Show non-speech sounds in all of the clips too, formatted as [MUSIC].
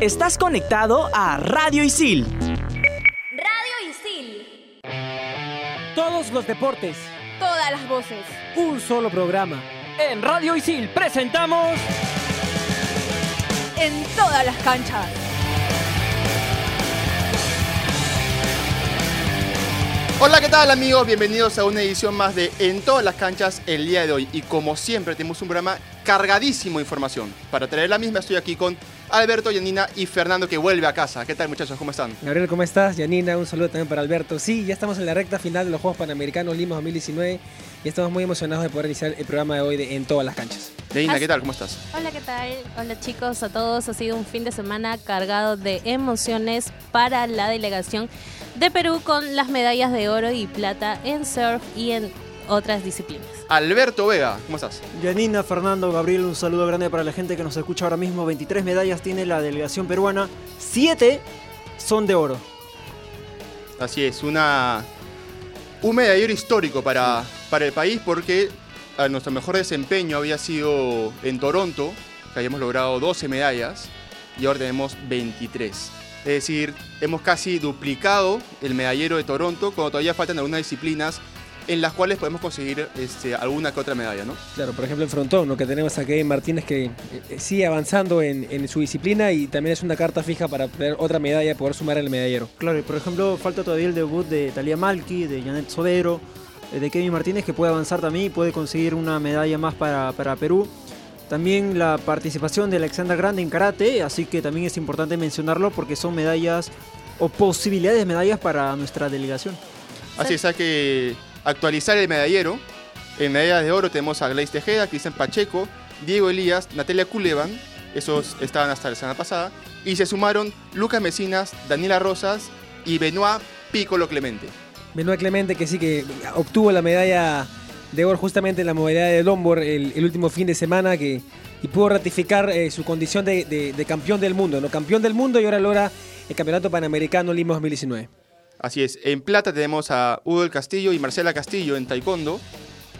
Estás conectado a Radio Isil. Radio Isil. Todos los deportes. Todas las voces. Un solo programa. En Radio Isil presentamos... En todas las canchas. Hola, ¿qué tal amigos? Bienvenidos a una edición más de En todas las canchas el día de hoy. Y como siempre tenemos un programa cargadísimo de información. Para traer la misma estoy aquí con Alberto, Yanina y Fernando que vuelve a casa. ¿Qué tal muchachos? ¿Cómo están? Gabriel, ¿cómo estás? Yanina, un saludo también para Alberto. Sí, ya estamos en la recta final de los Juegos Panamericanos Lima 2019 y estamos muy emocionados de poder iniciar el programa de hoy de En todas las canchas. Yanina, ¿qué tal? ¿Cómo estás? Hola, ¿qué tal? Hola chicos, a todos. Ha sido un fin de semana cargado de emociones para la delegación de Perú con las medallas de oro y plata en surf y en otras disciplinas. Alberto Vega, ¿cómo estás? Yanina, Fernando, Gabriel, un saludo grande para la gente que nos escucha ahora mismo. 23 medallas tiene la delegación peruana, 7 son de oro. Así es, una, un medallero histórico para, para el país porque a nuestro mejor desempeño había sido en Toronto, que habíamos logrado 12 medallas y ahora tenemos 23. Es decir, hemos casi duplicado el medallero de Toronto cuando todavía faltan algunas disciplinas en las cuales podemos conseguir este, alguna que otra medalla, ¿no? Claro, por ejemplo en frontón, ¿no? que tenemos a Kevin Martínez que eh, sigue avanzando en, en, su disciplina y también es una carta fija para tener otra medalla, poder sumar el medallero. Claro, y por ejemplo falta todavía el debut de Talia Malki, de Janet Sodero, eh, de Kevin Martínez que puede avanzar también y puede conseguir una medalla más para, para Perú. También la participación de Alexander Grande en karate, así que también es importante mencionarlo porque son medallas o posibilidades de medallas para nuestra delegación. Así es, que actualizar el medallero. En medallas de oro tenemos a Gleice Tejeda, Cristian Pacheco, Diego Elías, Natalia Culevan, esos estaban hasta la semana pasada, y se sumaron Lucas Mesinas, Daniela Rosas y Benoit Piccolo Clemente. Benoit Clemente que sí que obtuvo la medalla de oro justamente en la modalidad de longboard el, último fin de semana que, y pudo ratificar eh, su condición de, campeón del mundo, ¿no? Campeón del mundo y ahora logra el Campeonato Panamericano Lima 2019. Así es, en plata tenemos a Hugo del Castillo y Marcela Castillo en taekwondo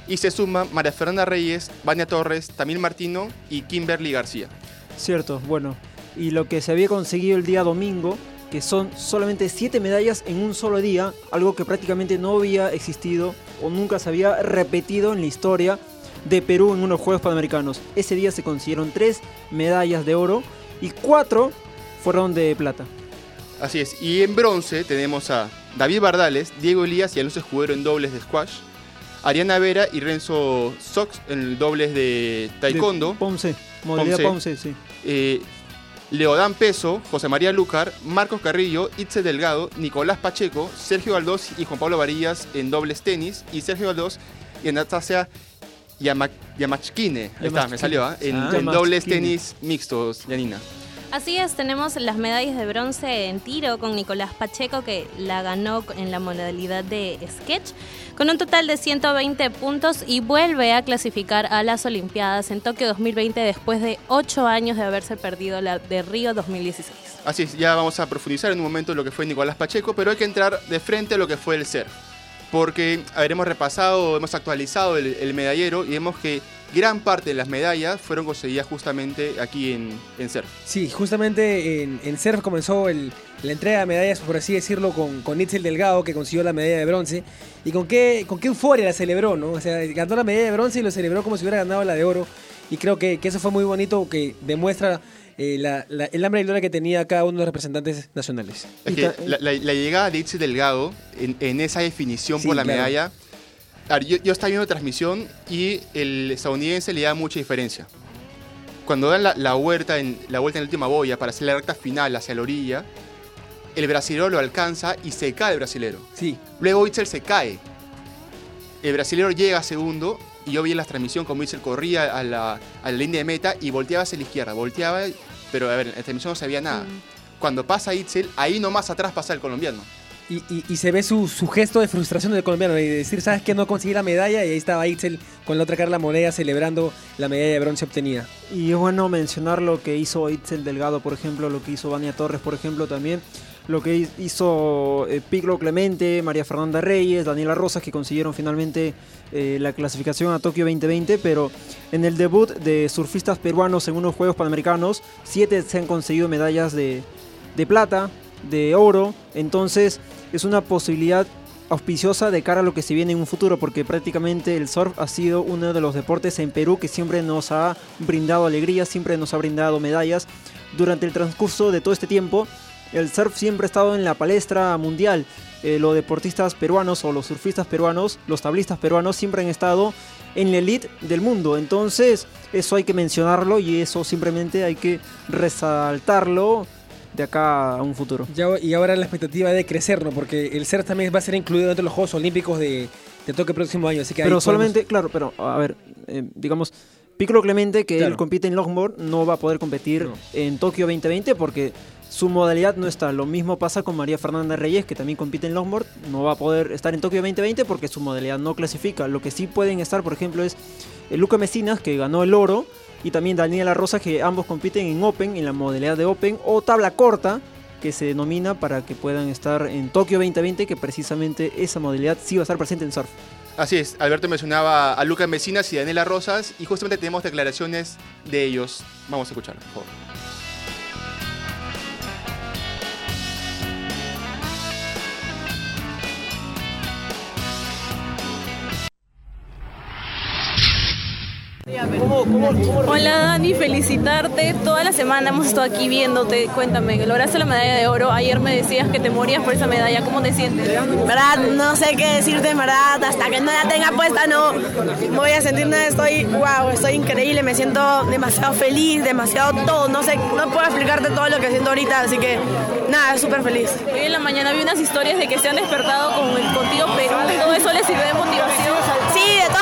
y se suma María Fernanda Reyes, Vania Torres, Tamil Martino y Kimberly García. Cierto, bueno, y lo que se había conseguido el día domingo, que son solamente 7 medallas en un solo día, algo que prácticamente no había existido o nunca se había repetido en la historia de Perú en unos Juegos Panamericanos. Ese día se consiguieron 3 medallas de oro y 4 fueron de plata. Así es, y en bronce tenemos a David Bardales, Diego Elías y Alonso Escudero en dobles de squash, Ariana Vera y Renzo Sox en dobles de taekwondo. De Ponce, modalidad Ponce, Ponce sí. Eh, Leodán Peso, José María Lucar, Marcos Carrillo, Itze Delgado, Nicolás Pacheco, Sergio Galdós y Juan Pablo Varillas en dobles tenis, y Sergio Galdós y Anastasia Yamachkine, ahí está, me salió, ¿eh? en, ah, en dobles tenis mixtos, Yanina. Así es, tenemos las medallas de bronce en tiro con Nicolás Pacheco que la ganó en la modalidad de sketch con un total de 120 puntos y vuelve a clasificar a las Olimpiadas en Tokio 2020 después de 8 años de haberse perdido la de Río 2016. Así es, ya vamos a profundizar en un momento lo que fue Nicolás Pacheco, pero hay que entrar de frente a lo que fue el surf. Porque habremos repasado, hemos actualizado el, el medallero y vemos que gran parte de las medallas fueron conseguidas justamente aquí en, en surf. Sí, justamente en, en surf comenzó el, la entrega de medallas, por así decirlo, con, con Itzel Delgado, que consiguió la medalla de bronce. Y con qué, con qué euforia la celebró, ¿no? O sea, ganó la medalla de bronce y lo celebró como si hubiera ganado la de oro. Y creo que, que eso fue muy bonito, que demuestra eh, la, la, el hambre y gloria que tenía cada uno de los representantes nacionales. Es que la, la, la, llegada de Itzel Delgado en, en esa definición sí, por la claro. medalla yo, yo, estaba viendo transmisión y el estadounidense le da mucha diferencia. Cuando dan la, la, vuelta en, la vuelta en la última boya para hacer la recta final hacia la orilla, el brasilero lo alcanza y se cae el brasilero. Sí. Luego Itzel se cae. El brasilero llega a segundo y yo vi en la transmisión como Itzel corría a la, a la línea de meta y volteaba hacia la izquierda. Volteaba, pero a ver, en la transmisión no se veía nada. Mm. Cuando pasa Itzel, ahí nomás atrás pasa el colombiano. Y, se ve su, gesto de frustración del colombiano y de decir, ¿sabes que No conseguí la medalla y ahí estaba Itzel con la otra cara de la moneda celebrando la medalla de bronce obtenida. Y es bueno mencionar lo que hizo Itzel Delgado, por ejemplo, lo que hizo Vania Torres, por ejemplo, también. lo que hizo eh, Clemente, María Fernanda Reyes, Daniela Rosas, que consiguieron finalmente eh, la clasificación a Tokio 2020, pero en el debut de surfistas peruanos en unos Juegos Panamericanos, siete se han conseguido medallas de plata, de oro, entonces es una posibilidad auspiciosa de cara a lo que se viene en un futuro, porque prácticamente el surf ha sido uno de los deportes en Perú que siempre nos ha brindado alegría, siempre nos ha brindado medallas. Durante el transcurso de todo este tiempo, el surf siempre ha estado en la palestra mundial. Eh, los deportistas peruanos o los surfistas peruanos, los tablistas peruanos siempre han estado en la elite del mundo. Entonces, eso hay que mencionarlo y eso simplemente hay que resaltarlo de acá a un futuro. Ya- y ahora la expectativa de crecer, ¿no? Porque el surf también va a ser incluido dentro de los Juegos Olímpicos de, de Tokio el próximo año. Así que Pero podemos- solamente, claro, pero a ver, eh, digamos, Piccolo Clemente, que Claro. él compite en longboard, no va a poder competir No. en Tokio 2020 porque su modalidad no está. Lo mismo pasa con María Fernanda Reyes, que también compite en longboard, no va a poder estar en Tokio 2020 porque su modalidad no clasifica. Lo que sí pueden estar, por ejemplo, es eh, Luca Mesinas, que ganó el oro, y también Daniela Rosa, que ambos compiten en Open, en la modalidad de Open, o tabla corta, que se denomina para que puedan estar en Tokio 2020, que precisamente esa modalidad sí va a estar presente en surf. Así es, Alberto mencionaba a Lucas Mesinas y Daniela Rosas y justamente tenemos declaraciones de ellos. Vamos a escuchar, por favor. Hola Dani, felicitarte. Toda la semana hemos estado aquí viéndote. Cuéntame, lograste la medalla de oro. Ayer me decías que te morías por esa medalla. ¿Cómo te sientes? verdad, no sé qué decirte, en verdad, hasta que no la tenga puesta no voy a sentirme, estoy, wow, estoy increíble, me siento demasiado feliz, demasiado todo, no sé, no puedo explicarte todo lo que siento ahorita, así que nada, súper feliz. Hoy en la mañana vi unas historias de que se han despertado con el contigo Perú. Todo eso les sirve de motivación.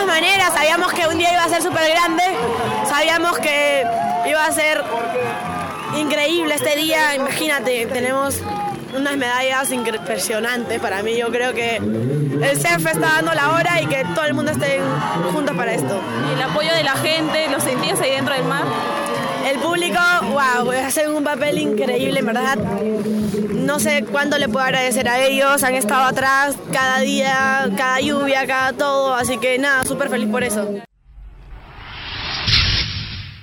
Maneras, sabíamos que un día iba a ser súper grande, sabíamos que iba a ser increíble este día, imagínate, tenemos unas medallas impresionantes para mí, yo creo que el CEF está dando la hora y que todo el mundo esté juntos para esto. El apoyo de la gente, ¿lo sentías ahí dentro del mar? El público, wow, hacen un papel increíble, en verdad. No sé cuánto le puedo agradecer a ellos, han estado atrás cada día, cada lluvia, cada todo, así que nada, súper feliz por eso.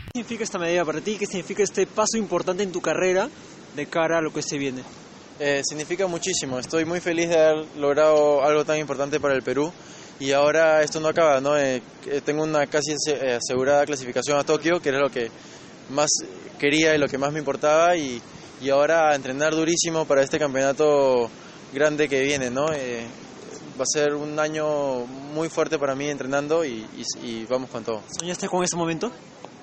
¿Qué significa esta medida para ti? ¿Qué significa este paso importante en tu carrera de cara a lo que se viene? Eh, significa muchísimo. Estoy muy feliz de haber logrado algo tan importante para el Perú. Y ahora esto no acaba, ¿no? Eh, tengo una casi eh, asegurada clasificación a Tokio, que era lo que más quería y lo que más me importaba. Y, y ahora a entrenar durísimo para este campeonato grande que viene, ¿no? Eh, va a ser un año muy fuerte para mí entrenando y, y- y vamos con todo. ¿Soñaste con ese momento?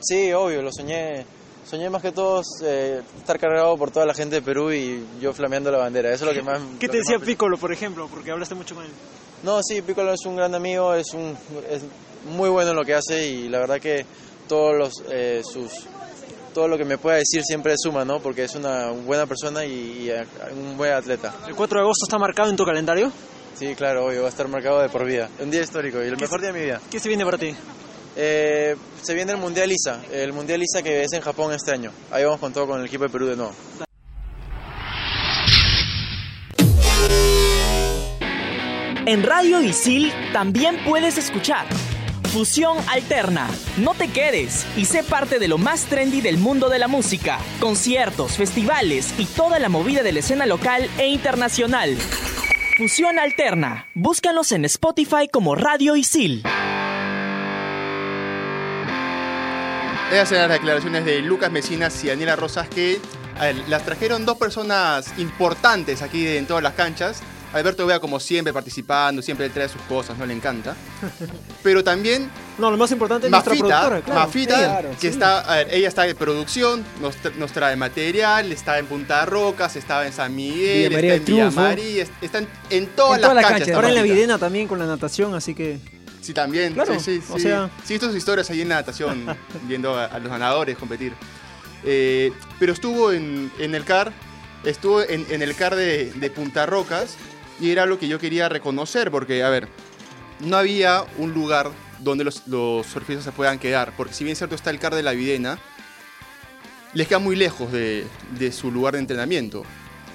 Sí, obvio, lo soñé. Soñé más que todo eh, estar cargado por toda la gente de Perú y yo flameando la bandera. Eso es lo que más. ¿Qué te decía Piccolo, por ejemplo? Porque hablaste mucho con él. No, sí, Piccolo es un gran amigo, es, un, es muy bueno en lo que hace y la verdad que todos los, eh, sus, todo lo que me pueda decir siempre suma, ¿no? Porque es una buena persona y, y, un buen atleta. ¿El 4 de agosto está marcado en tu calendario? Sí, claro, obvio, va a estar marcado de por vida. Un día histórico y el mejor día de mi vida. ¿Qué se viene para ti? Eh, se viene el Mundial ISA, el Mundial ISA que es en Japón este año. Ahí vamos con todo con el equipo de Perú de nuevo. En Radio Isil también puedes escuchar Fusión Alterna. No te quedes y sé parte de lo más trendy del mundo de la música. Conciertos, festivales y toda la movida de la escena local e internacional. Fusión Alterna. Búscanos en Spotify como Radio Isil. Esas eran las declaraciones de Lucas Mesinas y Daniela Rosas que las trajeron dos personas importantes aquí en todas las canchas. Alberto Vea como siempre participando, siempre él trae sus cosas, no le encanta. Pero también No, lo más importante es nuestra Mafita, productora, claro. Mafita, Claro, que sí. está, a ver, ella está en producción, nos, tra- nos trae material, está en Punta Rocas, estaba en San Miguel, Villa está en Villa. María, est- está en, en todas En las todas las canchas. está Ahora en la. Videna también con la natación, así que... Sí, también. Claro, sí, sí, o sí. sea- Sí, sus historias ahí en la natación, [LAUGHS] viendo a, a los ganadores competir. Eh, pero estuvo en, en el CAR, estuvo en, en el CAR de, de Punta Rocas y era lo que yo quería reconocer, porque, a ver, no había un lugar donde los, surfistas se puedan quedar, porque si bien cierto está el CAR de la Videna, les queda muy lejos de, su lugar de entrenamiento.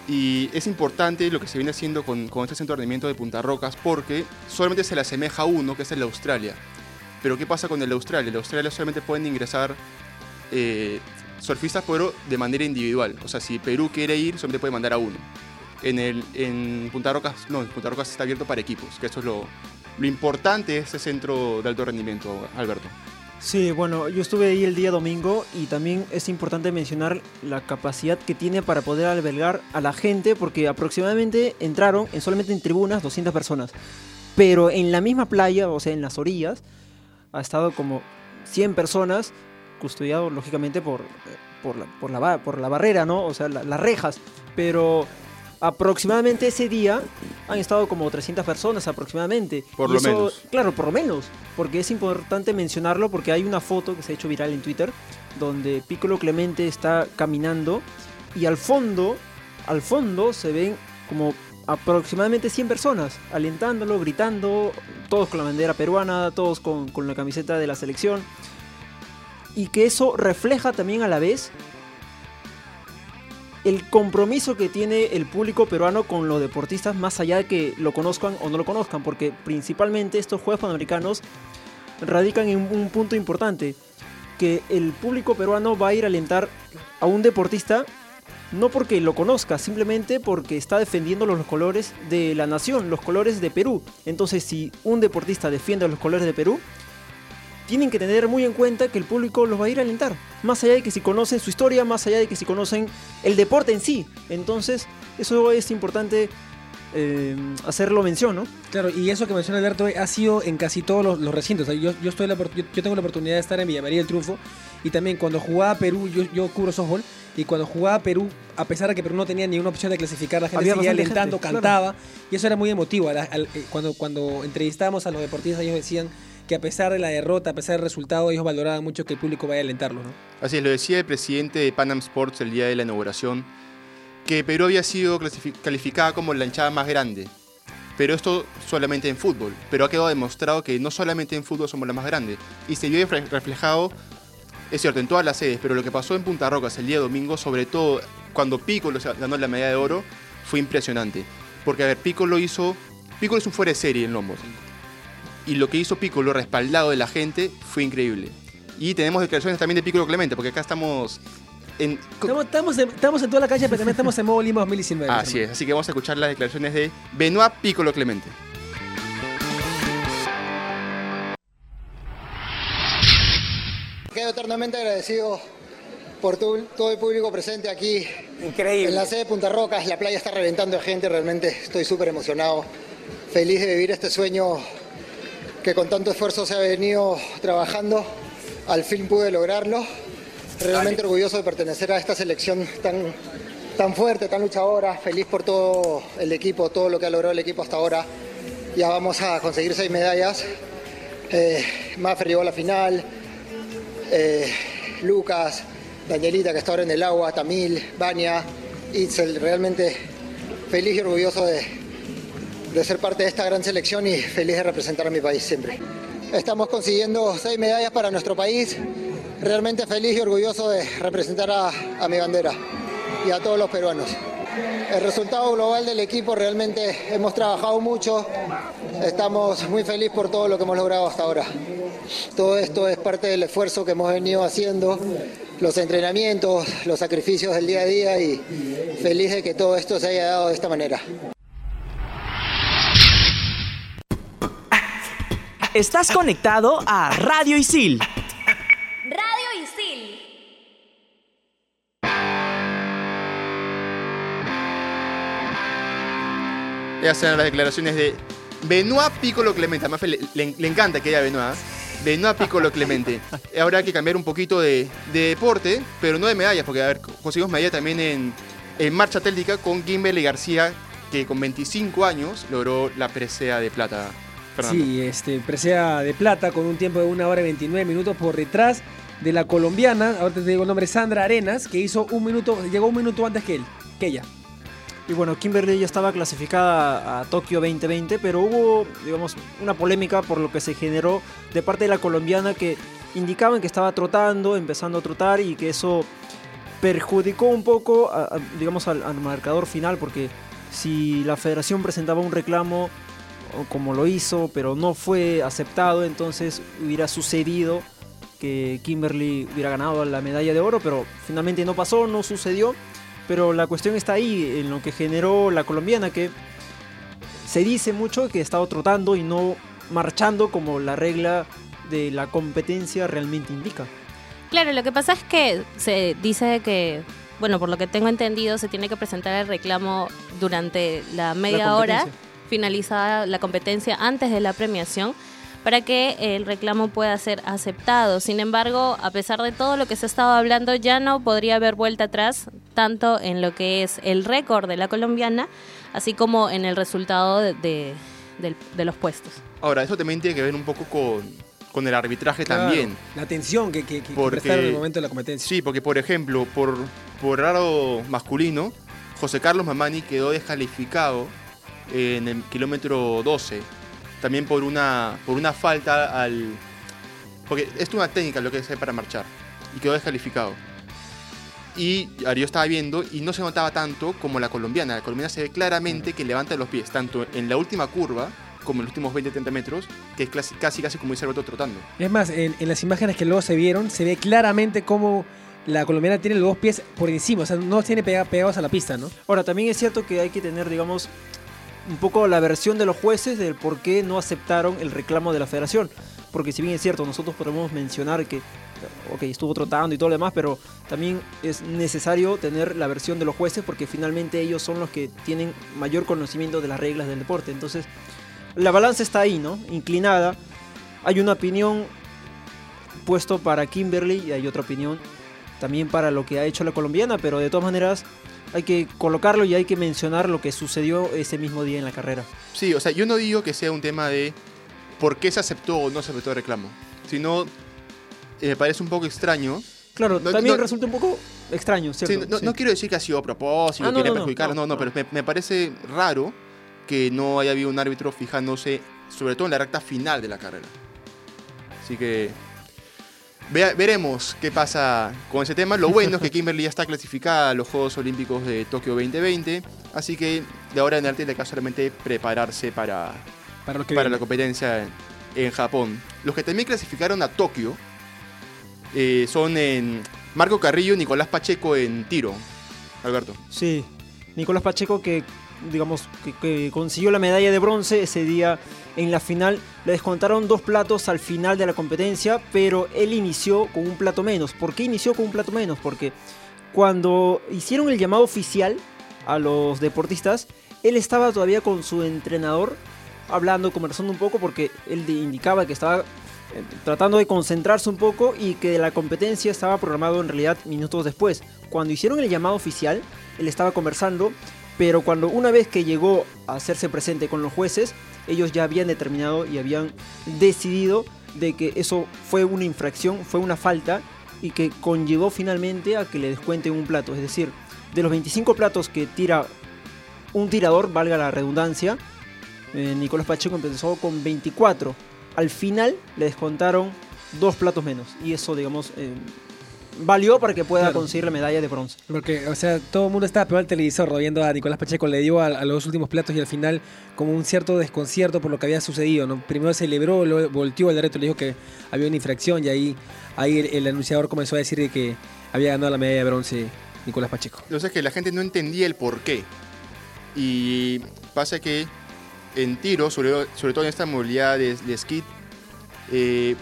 Y es importante lo que se viene haciendo con, este centro de rendimiento de Punta Rocas porque solamente se le asemeja a uno, que es el de Australia. Pero ¿qué pasa con el de Australia? El de Australia solamente pueden ingresar eh, surfistas, pero de manera individual. O sea, si Perú quiere ir, solamente puede mandar a uno. En, el, en Punta Rocas, no, en Punta Rocas está abierto para equipos, que eso es lo, lo importante de este centro de alto rendimiento, Alberto. Sí, bueno, yo estuve ahí el día domingo y también es importante mencionar la capacidad que tiene para poder albergar a la gente, porque aproximadamente entraron en solamente en tribunas 200 personas, pero en la misma playa, o sea, en las orillas, ha estado como 100 personas, custodiado lógicamente por, la, por, la, por la barrera, ¿no? O sea, la- las rejas, pero aproximadamente ese día han estado como 300 personas aproximadamente. Por Y lo eso- menos. Claro, por lo menos, porque es importante mencionarlo porque hay una foto que se ha hecho viral en Twitter donde Piccolo Clemente está caminando y al fondo, al fondo se ven como aproximadamente 100 personas alentándolo, gritando, todos con la bandera peruana, todos con, con la camiseta de la selección. Y que eso refleja también a la vez el compromiso que tiene el público peruano con los deportistas más allá de que lo conozcan o no lo conozcan, porque principalmente estos Juegos Panamericanos radican en un punto importante, que el público peruano va a ir a alentar a un deportista no porque lo conozca, simplemente porque está defendiendo los colores de la nación, los colores de Perú. Entonces, si un deportista defiende los colores de Perú, tienen que tener muy en cuenta que el público los va a ir a alentar. Más allá de que si conocen su historia, más allá de que si conocen el deporte en sí. Entonces, eso es importante eh, hacerlo mención, ¿no? Claro, y eso que menciona Alberto ha sido en casi todos los, los recintos. O sea, yo, yo, estoy la opor- yo, yo tengo la oportunidad de estar en Villa María del Triunfo y también cuando jugaba Perú, yo, yo cubro softball, y cuando jugaba Perú, a pesar de que Perú no tenía ninguna opción de clasificar, la gente Había seguía alentando, gente, claro. cantaba, y eso era muy emotivo. Eh, cuando, cuando entrevistábamos a los deportistas, ellos decían que a pesar de la derrota, a pesar del resultado, ellos valoraban mucho que el público vaya a alentarlos. Así es, lo decía el presidente de Panam Sports el día de la inauguración, que Perú había sido calificada como la hinchada más grande. Pero esto solamente en fútbol. Pero ha quedado demostrado que no solamente en fútbol somos la más grande. Y se vio refle- reflejado, es cierto, en todas las sedes, pero lo que pasó en Punta Rocas el día domingo, sobre todo cuando Piccolo ganó la medalla de oro, fue impresionante. Porque, a ver, Piccolo hizo... Piccolo es un fuera de serie en Lombos. Y lo que hizo Piccolo, respaldado de la gente, fue increíble. Y tenemos declaraciones también de Piccolo Clemente, porque acá estamos en... Estamos, estamos, en, estamos en toda la calle, pero también estamos en modo Lima [LAUGHS] 2019. Así es, así que vamos a escuchar las declaraciones de Benoit Piccolo Clemente. Quedo eternamente agradecido por tu- todo el público presente aquí. Increíble. En la sede de Punta Rocas, la playa está reventando de gente, realmente estoy súper emocionado. Feliz de vivir este sueño que con tanto esfuerzo se ha venido trabajando. Al fin pude lograrlo. Realmente orgulloso de pertenecer a esta selección tan, tan fuerte, tan luchadora. Feliz por todo el equipo, todo lo que ha logrado el equipo hasta ahora. Ya vamos a conseguir seis medallas. Eh, Maffer llegó a la final. Eh, Lucas, Danielita que está ahora en el agua, Tamil, Vania, Itzel, realmente feliz y orgulloso de, de ser parte de esta gran selección y feliz de representar a mi país siempre. Estamos consiguiendo seis medallas para nuestro país, realmente feliz y orgulloso de representar a, mi bandera y a todos los peruanos. El resultado global del equipo realmente hemos trabajado mucho, estamos muy felices por todo lo que hemos logrado hasta ahora. Todo esto es parte del esfuerzo que hemos venido haciendo, los entrenamientos, los sacrificios del día a día y feliz de que todo esto se haya dado de esta manera. Estás conectado a Radio Isil. Radio Isil. Ya sean las declaraciones de Benoit Piccolo Clemente. A Mafe le, le- le encanta que diga Benoit. ¿eh? Benoit Piccolo Clemente. [LAUGHS] Ahora hay que cambiar un poquito de, de deporte, pero no de medallas, porque a ver, conseguimos medalla también en, en marcha atlética con Kimberly García, que con 25 años logró la presea de plata. Fernando. Sí, este, presea de plata con un tiempo de 1 hora y 29 minutos por detrás de la colombiana, ahorita te digo el nombre, Sandra Arenas, que hizo un minuto, llegó un minuto antes que él, que ella. Y bueno, Kimberly ya estaba clasificada a Tokio 2020, pero hubo, digamos, una polémica por lo que se generó de parte de la colombiana que indicaban que estaba trotando, empezando a trotar y que eso perjudicó un poco, a- a- digamos, al, al marcador final, porque si la federación presentaba un reclamo como lo hizo, pero no fue aceptado, entonces hubiera sucedido que Kimberly hubiera ganado la medalla de oro, pero finalmente no pasó, no sucedió. Pero la cuestión está ahí, en lo que generó la colombiana, que se dice mucho que ha estado trotando y no marchando como la regla de la competencia realmente indica. Claro, lo que pasa es que se dice que, bueno, por lo que tengo entendido, se tiene que presentar el reclamo durante la media hora. Finalizada la competencia antes de la premiación, para que el reclamo pueda ser aceptado. Sin embargo, a pesar de todo lo que se ha estado hablando, ya no podría haber vuelta atrás, tanto en lo que es el récord de la colombiana, así como en el resultado de, de- los puestos. Ahora, eso también tiene que ver un poco con, con el arbitraje Claro, también. La atención que, que, que Porque- en el momento de la competencia. Sí, porque por ejemplo, por, por raro masculino, José Carlos Mamani quedó descalificado en el kilómetro 12. También por una, por una falta al... Porque esto es una técnica lo que es para marchar. Y quedó descalificado. Y yo estaba viendo y no se notaba tanto como la colombiana. La colombiana se ve claramente que levanta los pies, tanto en la última curva como en los últimos 20-30 metros, que es casi, casi, casi como dice Alberto trotando. Es más, en, en las imágenes que luego se vieron, se ve claramente cómo la colombiana tiene los dos pies por encima, o sea, no los tiene pega- pegados a la pista, ¿no? Ahora, también es cierto que hay que tener, digamos, un poco la versión de los jueces del por qué no aceptaron el reclamo de la federación. Porque si bien es cierto, nosotros podemos mencionar que, ok, estuvo trotando y todo lo demás, pero también es necesario tener la versión de los jueces porque finalmente ellos son los que tienen mayor conocimiento de las reglas del deporte. Entonces, la balanza está ahí, ¿no? Inclinada. Hay una opinión puesto para Kimberly y hay otra opinión también para lo que ha hecho la colombiana, pero de todas maneras hay que colocarlo y hay que mencionar lo que sucedió ese mismo día en la carrera. Sí, o sea, yo no digo que sea un tema de por qué se aceptó o no se aceptó el reclamo, sino eh, me parece un poco extraño. Claro, No- también no- resulta un poco extraño, Sí, ¿cierto? no, Sí. no quiero decir que ha sido a propósito, Ah, no, quería no, no, perjudicar, no, no, no, no. pero me, me parece raro que no haya habido un árbitro fijándose, sobre todo en la recta final de la carrera. Así que veremos qué pasa con ese tema. Lo bueno es que Kimberly ya está clasificada a los Juegos Olímpicos de Tokio 2020, así que de ahora en adelante le queda solamente prepararse para, Para lo que para la competencia en, en Japón. Los que también clasificaron a Tokio eh, son en Marco Carrillo y Nicolás Pacheco en tiro. Alberto. Sí, Nicolás Pacheco que digamos que, consiguió la medalla de bronce ese día en la final. Le descontaron dos platos al final de la competencia, pero él inició con un plato menos. ¿Por qué inició con un plato menos? Porque cuando hicieron el llamado oficial a los deportistas, él estaba todavía con su entrenador hablando, conversando un poco, porque él indicaba que estaba eh, tratando de concentrarse un poco y que la competencia estaba programado en realidad minutos después. Cuando hicieron el llamado oficial, él estaba conversando, pero cuando una vez que llegó a hacerse presente con los jueces, ellos ya habían determinado y habían decidido de que eso fue una infracción, fue una falta y que conllevó finalmente a que le descuenten un plato. Es decir, de los 25 platos que tira un tirador, valga la redundancia, eh, Nicolás Pacheco empezó con 24. Al final le descontaron dos platos menos. Y eso, digamos, eh, valió para que pueda Claro. conseguir la medalla de bronce. Porque, o sea, todo el mundo estaba pegado al televisor viendo a Nicolás Pacheco, le dio a, a los últimos platos y al final como un cierto desconcierto por lo que había sucedido, ¿no? Primero celebró, luego volteó al derecho, le dijo que había una infracción y ahí, ahí el, el anunciador comenzó a decir de que había ganado la medalla de bronce Nicolás Pacheco. Lo que pasa es que la gente no entendía el por qué. Y pasa que en tiro, sobre, sobre todo en esta movilidad de, de skid, eh,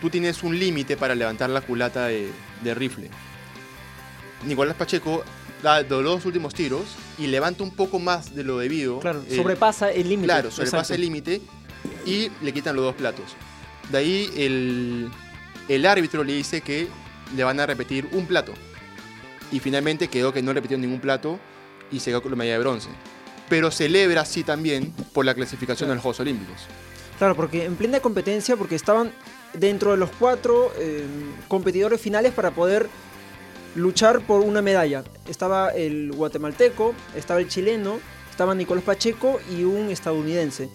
tú tienes un límite para levantar la culata de, de rifle. Nicolás Pacheco da los dos últimos tiros y levanta un poco más de lo debido. Claro, eh, sobrepasa el límite. Claro, sobrepasa Exacto. el límite y le quitan los dos platos. De ahí el, el árbitro le dice que le van a repetir un plato. Y finalmente quedó que no repitió ningún plato y se quedó con la medalla de bronce. Pero celebra así también por la clasificación a los Juegos Olímpicos. Claro, porque en plena competencia, porque estaban dentro de los cuatro eh, competidores finales para poder luchar por una medalla. Estaba el guatemalteco, estaba el chileno, estaba Nicolás Pacheco y un estadounidense.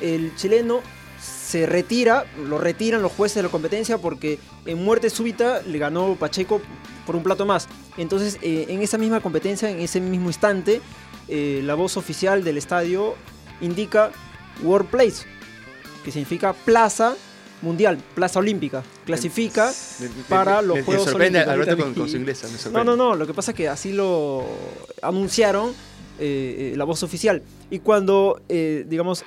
El chileno se retira, lo retiran los jueces de la competencia porque en muerte súbita le ganó Pacheco por un plato más. Entonces, eh, en esa misma competencia, en ese mismo instante, eh, la voz oficial del estadio indica World Place, que significa plaza mundial, plaza olímpica. Clasifica Me- me- para me- los Juegos sorprende Olímpicos. Alberto con, con su inglesa, me No, no, no, lo que pasa es que así lo anunciaron eh, eh, la voz oficial. Y cuando, eh, digamos,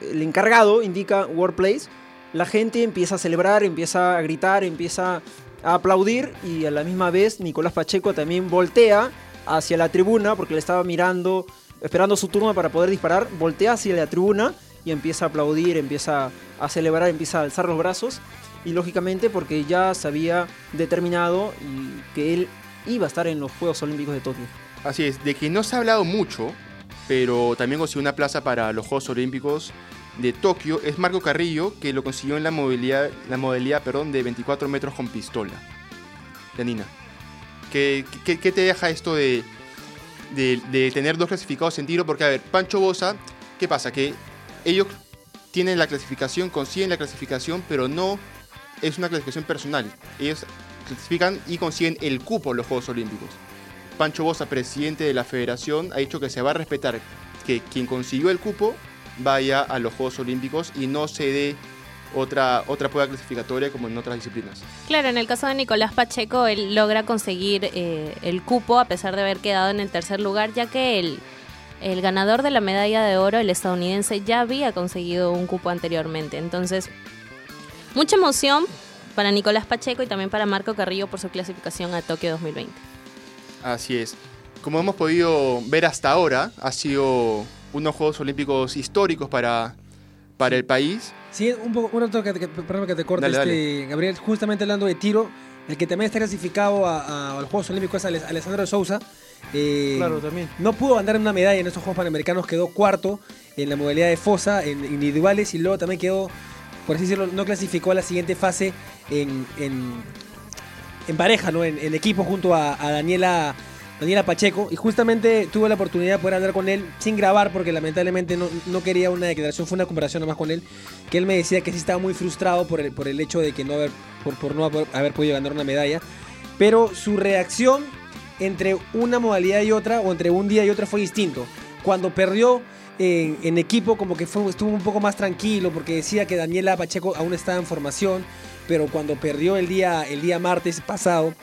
el encargado indica Workplace, la gente empieza a celebrar, empieza a gritar, empieza a aplaudir y a la misma vez Nicolás Pacheco también voltea hacia la tribuna porque le estaba mirando, esperando su turno para poder disparar, voltea hacia la tribuna y empieza a aplaudir, empieza a celebrar, empieza a alzar los brazos y lógicamente porque ya se había determinado y que él iba a estar en los Juegos Olímpicos de Tokio. Así es, de que no se ha hablado mucho, pero también consiguió una plaza para los Juegos Olímpicos de Tokio, es Marco Carrillo, que lo consiguió en la modalidad, la modalidad perdón, de 24 metros con pistola. Janina, ¿qué, qué, te deja esto de, de, de tener dos clasificados en tiro? Porque, a ver, Pancho Bosa, ¿qué pasa? Que ellos tienen la clasificación, consiguen la clasificación, pero no es una clasificación personal. Ellos clasifican y consiguen el cupo en los Juegos Olímpicos. Pancho Bosa, presidente de la federación, ha dicho que se va a respetar que quien consiguió el cupo vaya a los Juegos Olímpicos y no se dé otra, otra prueba clasificatoria como en otras disciplinas. Claro, en el caso de Nicolás Pacheco, él logra conseguir eh, el cupo a pesar de haber quedado en el tercer lugar, ya que el, el ganador de la medalla de oro, el estadounidense, ya había conseguido un cupo anteriormente. Entonces, mucha emoción para Nicolás Pacheco y también para Marco Carrillo por su clasificación a Tokio 2020. Así es. Como hemos podido ver hasta ahora, ha sido unos Juegos Olímpicos históricos para, para el país. Sí, un poco, un otro que, que- perdón que te corte, Dale, este, Gabriel, justamente hablando de tiro, el que también está clasificado a, a- a los Juegos Olímpicos es Ale- Alessandro Sousa. Eh, Claro, también. No pudo ganar una medalla en estos Juegos Panamericanos, quedó cuarto en la modalidad de fosa, en individuales, y luego también quedó, por así decirlo, no clasificó a la siguiente fase en, en, en pareja, ¿no? En, en equipo junto a, a Daniela, Daniela Pacheco. Y justamente tuve la oportunidad de poder hablar con él sin grabar porque lamentablemente no, no quería una declaración, fue una comparación nomás con él. Que él me decía que sí estaba muy frustrado por el, por el hecho de que no haber, por, por no haber, haber podido ganar una medalla. Pero su reacción entre una modalidad y otra, o entre un día y otro, fue distinto. Cuando perdió en, en equipo, como que fue, estuvo un poco más tranquilo, porque decía que Daniela Pacheco aún estaba en formación, pero cuando perdió el día, el día martes pasado,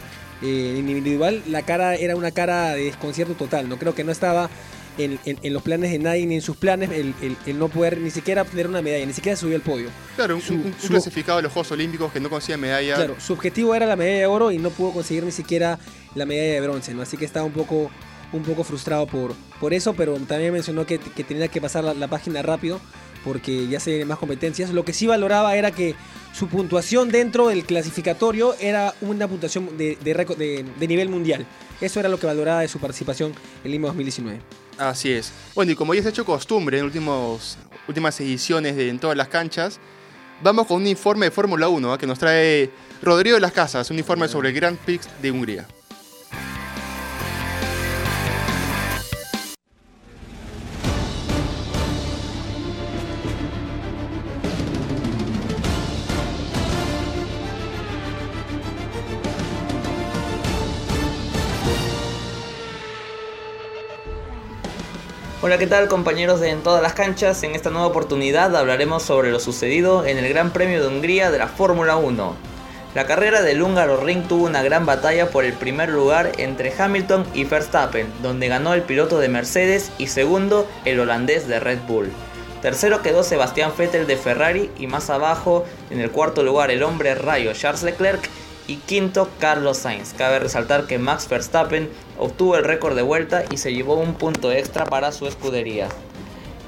eh, en individual, la cara era una cara de desconcierto total. No creo que no estaba en, en- en los planes de nadie ni en sus planes el, el- el no poder ni siquiera obtener una medalla, ni siquiera subió al podio. Claro, un, Su- un- un su- clasificado de los Juegos Olímpicos que no consigue medalla. Claro, su objetivo era la medalla de oro y no pudo conseguir ni siquiera la medalla de bronce, ¿no? Así que estaba un poco, un poco frustrado por, por eso, pero también mencionó que, que tenía que pasar la, la página rápido porque ya se vienen más competencias. Lo que sí valoraba era que su puntuación dentro del clasificatorio era una puntuación de, de récord- de- de nivel mundial. Eso era lo que valoraba de su participación en Lima 2019. Así es. Bueno, y como ya se ha hecho costumbre en últimos, últimas ediciones de En todas las canchas, vamos con un informe de Fórmula 1 ¿ah? que nos trae Rodrigo de las Casas, un informe sobre el Grand Prix de Hungría. Hola, ¿qué tal compañeros de En todas las canchas? En esta nueva oportunidad hablaremos sobre lo sucedido en el Gran Premio de Hungría de la Fórmula 1. La carrera del húngaro Ring tuvo una gran batalla por el primer lugar entre Hamilton y Verstappen, donde ganó el piloto de Mercedes y segundo el holandés de Red Bull. Tercero quedó Sebastián Vettel de Ferrari y más abajo en el cuarto lugar el hombre rayo Charles Leclerc y quinto Carlos Sainz. Cabe resaltar que Max Verstappen obtuvo el récord de vuelta y se llevó un punto extra para su escudería.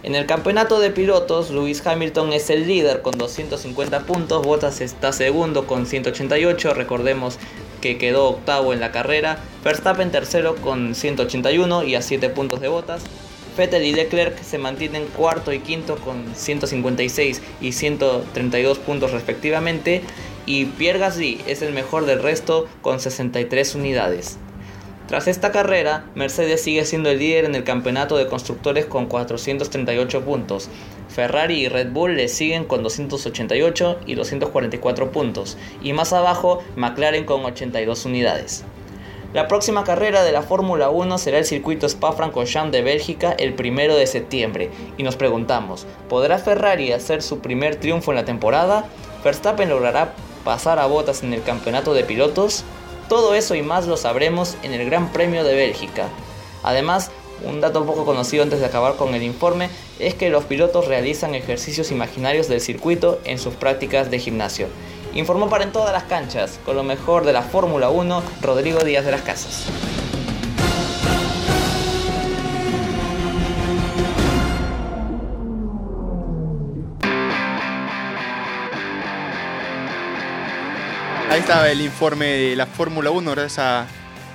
En el campeonato de pilotos, Lewis Hamilton es el líder con 250 puntos, Bottas está segundo con 188, recordemos que quedó octavo en la carrera, Verstappen tercero con 181 y a 7 puntos de Bottas. Vettel y Leclerc se mantienen cuarto y quinto con 156 y 132 puntos respectivamente y Pierre Gasly es el mejor del resto con 63 unidades. Tras esta carrera, Mercedes sigue siendo el líder en el campeonato de constructores con 438 puntos. Ferrari y Red Bull le siguen con 288 y 244 puntos. Y más abajo, McLaren con 82 unidades. La próxima carrera de la Fórmula 1 será el circuito Spa-Francorchamps de Bélgica el primero de septiembre. Y nos preguntamos, ¿podrá Ferrari hacer su primer triunfo en la temporada? ¿Verstappen logrará pasar a botas en el campeonato de pilotos? Todo eso y más lo sabremos en el Gran Premio de Bélgica. Además, un dato poco conocido antes de acabar con el informe es que los pilotos realizan ejercicios imaginarios del circuito en sus prácticas de gimnasio. Informó para en todas las canchas, con lo mejor de la Fórmula 1, Rodrigo Díaz de las Casas. Ahí estaba el informe de la Fórmula 1, gracias a,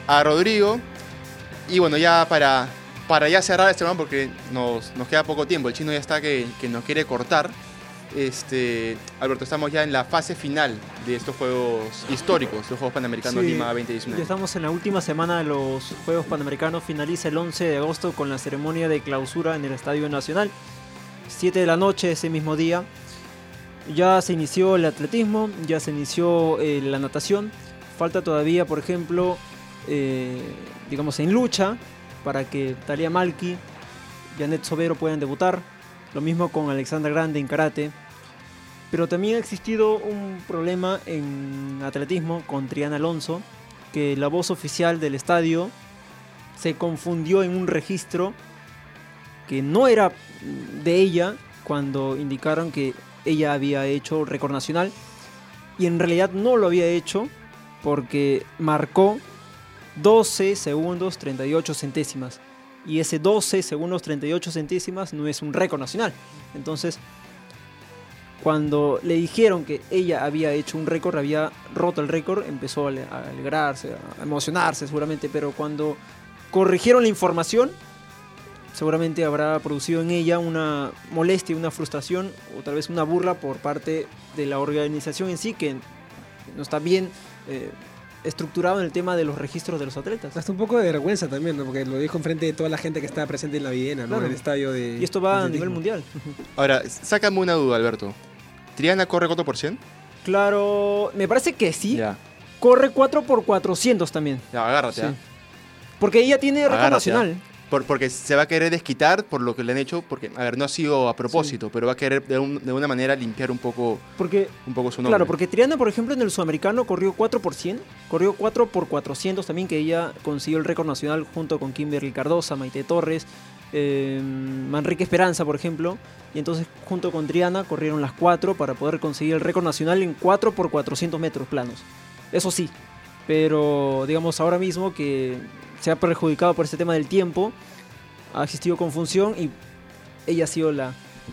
a Rodrigo. Y bueno, ya para, para ya cerrar este programa, porque nos, nos queda poco tiempo, el chino ya está que, que nos quiere cortar. Este, Alberto, estamos ya en la fase final de estos Juegos históricos, los Juegos Panamericanos Sí, Lima Ya 2019. estamos en la última semana de los Juegos Panamericanos. Finaliza el 11 de agosto con la ceremonia de clausura en el Estadio Nacional. 7 de la noche ese mismo día. Ya se inició el atletismo, ya se inició eh, la natación. Falta todavía, por ejemplo, eh, digamos en lucha para que Talia Malki, Janet Sobero puedan debutar. Lo mismo con Alexandra Grande en karate. Pero también ha existido un problema en atletismo con Triana Alonso, que la voz oficial del estadio se confundió en un registro que no era de ella cuando indicaron que ella había hecho récord nacional y en realidad no lo había hecho porque marcó 12 segundos 38 centésimas y ese 12 segundos 38 centésimas no es un récord nacional. Entonces, cuando le dijeron que ella había hecho un récord, había roto el récord, empezó a ale- a alegrarse, a emocionarse seguramente, pero cuando corrigieron la información, seguramente habrá producido en ella una molestia, una frustración o tal vez una burla por parte de la organización en sí, que no está bien eh, estructurado en el tema de los registros de los atletas. Hasta un poco de vergüenza también, ¿no? Porque lo dijo enfrente de toda la gente que estaba presente en la Videna, ¿no? Claro. En el estadio de. Y esto va a nivel mundial. Ahora, sácame una duda, Alberto. ¿Triana corre 4%? Claro, me parece que sí. Ya, Corre 4 por 400 también. ya agárrate. Sí. ¿ah? Porque ella tiene récord Agárrate, ¿ah? nacional. Por- porque se va a querer desquitar por lo que le han hecho, porque, a ver, no ha sido a propósito, pero va a querer de, un- de una manera limpiar un poco, Porque, un poco su nombre. claro, porque Triana, por ejemplo, en el sudamericano corrió 4 por 100, corrió 4 por 400 también, que ella consiguió el récord nacional junto con Kimberly Cardosa, Maite Torres, eh, Manrique Esperanza, por ejemplo. Y entonces, junto con Triana, corrieron las 4 para poder conseguir el récord nacional en 4 por 400 metros planos. Eso sí, pero digamos ahora mismo que se ha perjudicado por este tema del tiempo, ha existido confusión y ella ha sido la,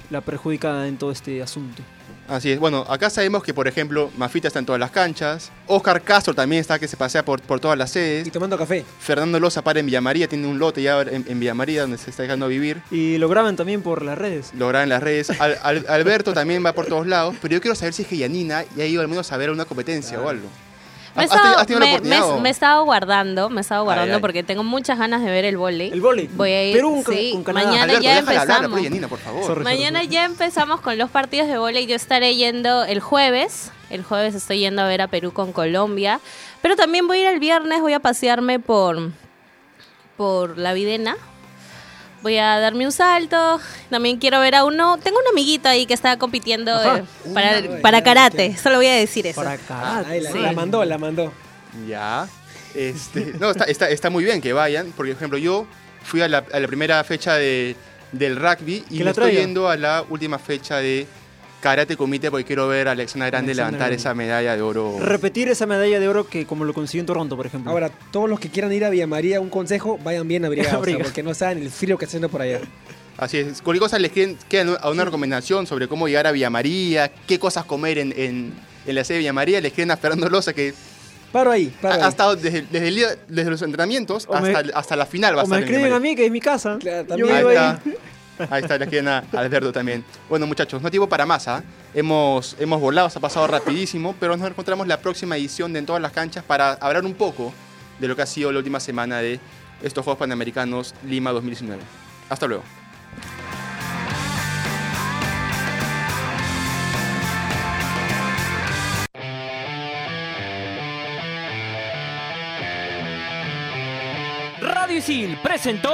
la perjudicada en todo este asunto. Así es. Bueno, acá sabemos que, por ejemplo, Mafita está en todas las canchas. Oscar Castro también está que se pasea por, por todas las sedes. Y tomando café. Fernando Loza para en Villamaría, tiene un lote ya en, en Villamaría donde se está dejando vivir. Y lo graban también por las redes. Lo graban en las redes. Al- Al- Alberto también va por todos lados. Pero yo quiero saber si es que Yanina ya ha ido al menos a ver una competencia o algo. Me he ¿Has- has tenido- estado, me- me- me he estado guardando, me he estado Ay, guardando ay. porque tengo muchas ganas de ver el volei. El vóley. Voy a ir, Perú con- sí, con Canadá. mañana Alberto, ya hablar, empezamos. Yanina, por favor. Sorry. Mañana ya empezamos con los partidos de volei. Yo estaré yendo el jueves. El jueves estoy yendo a ver a Perú con Colombia. Pero también voy a ir el viernes, voy a pasearme por, por la Videna. Voy a darme un salto. También quiero ver a uno. Tengo un amiguito ahí que está compitiendo eh, para, Uy, para karate. Solo voy a decir eso. Para Ah, karate. ahí la, Sí. la mandó, la mandó. Ya. Este, [LAUGHS] no, está, está, está muy bien que vayan. Porque, por ejemplo, yo fui a la, a la primera fecha de, del rugby y me la estoy yendo a la última fecha de Karate Comité porque quiero ver a Alexandra Grande Alexandra levantar Grande. esa medalla de oro. Repetir esa medalla de oro que como lo consiguió en Toronto, por ejemplo. Ahora, todos los que quieran ir a Villa María, un consejo, vayan bien abrigados, o sea, porque no saben el frío que está haciendo por allá. Así es. Cualquier cosa les quieren- queda a una recomendación sobre cómo llegar a Villa María, qué cosas comer en, en, en la sede de Villa María, les escriben a Fernando Loza que Paro ahí, ha, paro ha ahí. estado desde, desde, el día- desde los entrenamientos me- hasta, hasta la final. Va a o me estar escriben a mí, que es mi casa. Claro, Yo también. Ahí está. ahí. Ahí está, la quieren a, Alberto también. Bueno, muchachos, no tiempo para más. ¿ah? Hemos, hemos volado, se ha pasado rapidísimo, pero nos encontramos la próxima edición de En todas las canchas para hablar un poco de lo que ha sido la última semana de estos Juegos Panamericanos Lima 2019. Hasta luego. Radio Isil presentó